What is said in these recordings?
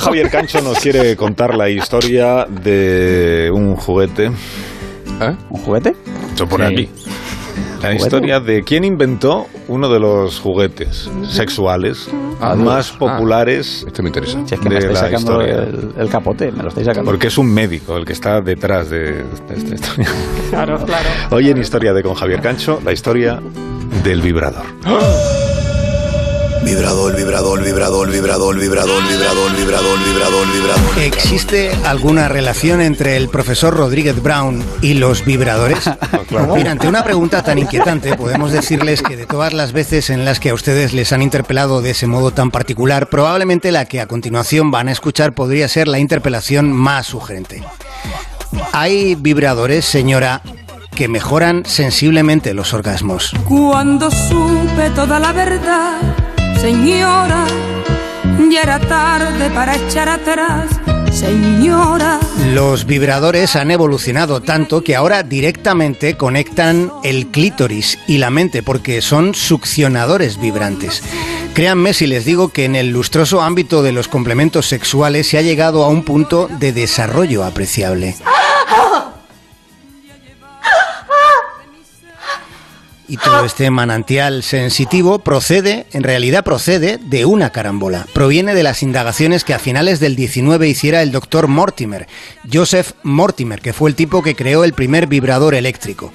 Javier Cancho nos quiere contar la historia de un juguete. ¿Eh? ¿Un juguete? Se pone Sí. aquí. La historia de quién inventó uno de los juguetes sexuales Ah, más Dios. populares Esto me interesa. de Si es que me estáis la sacando historia. el, el capote, me lo estáis sacando. Porque es un médico el que está detrás de, de esta historia. Claro, claro. Hoy en Historia de con Javier Cancho, la historia del vibrador. Vibrador, vibrador, vibrador, vibrador, vibrador, vibrador, vibrador, vibrador, vibrador. ¿Existe alguna relación entre el profesor Rodríguez Brown y los vibradores? Mira, ante una pregunta tan inquietante, podemos decirles que de todas las veces en las que a ustedes les han interpelado de ese modo tan particular, probablemente la que a continuación van a escuchar podría ser la interpelación más sugerente. ¿Hay vibradores, señora, que mejoran sensiblemente los orgasmos? Cuando supe toda la verdad, señora, ya era tarde para echar atrás, señora. Los vibradores han evolucionado tanto que ahora directamente conectan el clítoris y la mente porque son succionadores vibrantes. Créanme si les digo que en el lustroso ámbito de los complementos sexuales se ha llegado a un punto de desarrollo apreciable. Y todo este manantial sensitivo procede, en realidad procede de una carambola. Proviene de las indagaciones que a finales del 19 hiciera el doctor Mortimer, Joseph Mortimer, que fue el tipo que creó el primer vibrador eléctrico.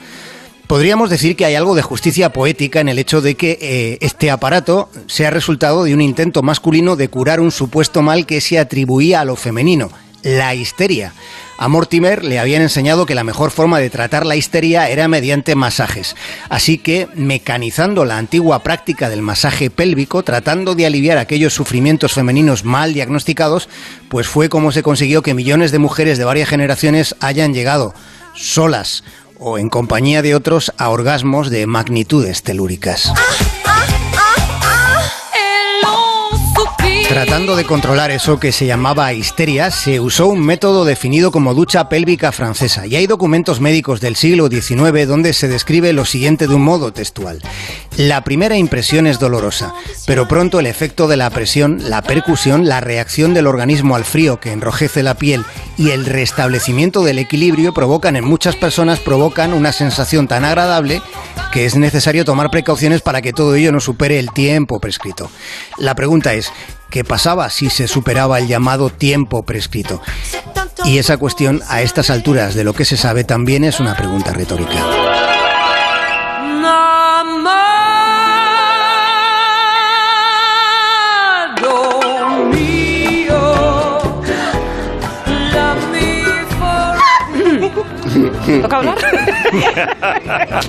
Podríamos decir que hay algo de justicia poética en el hecho de que eh, este aparato sea resultado de un intento masculino de curar un supuesto mal que se atribuía a lo femenino, la histeria. A Mortimer le habían enseñado que la mejor forma de tratar la histeria era mediante masajes. Así que, mecanizando la antigua práctica del masaje pélvico, tratando de aliviar aquellos sufrimientos femeninos mal diagnosticados, pues fue como se consiguió que millones de mujeres de varias generaciones hayan llegado solas o en compañía de otros a orgasmos de magnitudes telúricas. Tratando de controlar eso que se llamaba histeria, se usó un método definido como ducha pélvica francesa. Y hay documentos médicos del siglo XIX donde se describe lo siguiente de un modo textual. La primera impresión es dolorosa, pero pronto el efecto de la presión, la percusión, la reacción del organismo al frío que enrojece la piel y el restablecimiento del equilibrio provocan en muchas personas provocan una sensación tan agradable que es necesario tomar precauciones para que todo ello no supere el tiempo prescrito. La pregunta es, ¿qué pasaba si se superaba el llamado tiempo prescrito? Y esa cuestión, a estas alturas de lo que se sabe, también es una pregunta retórica. ¿Toca hablar?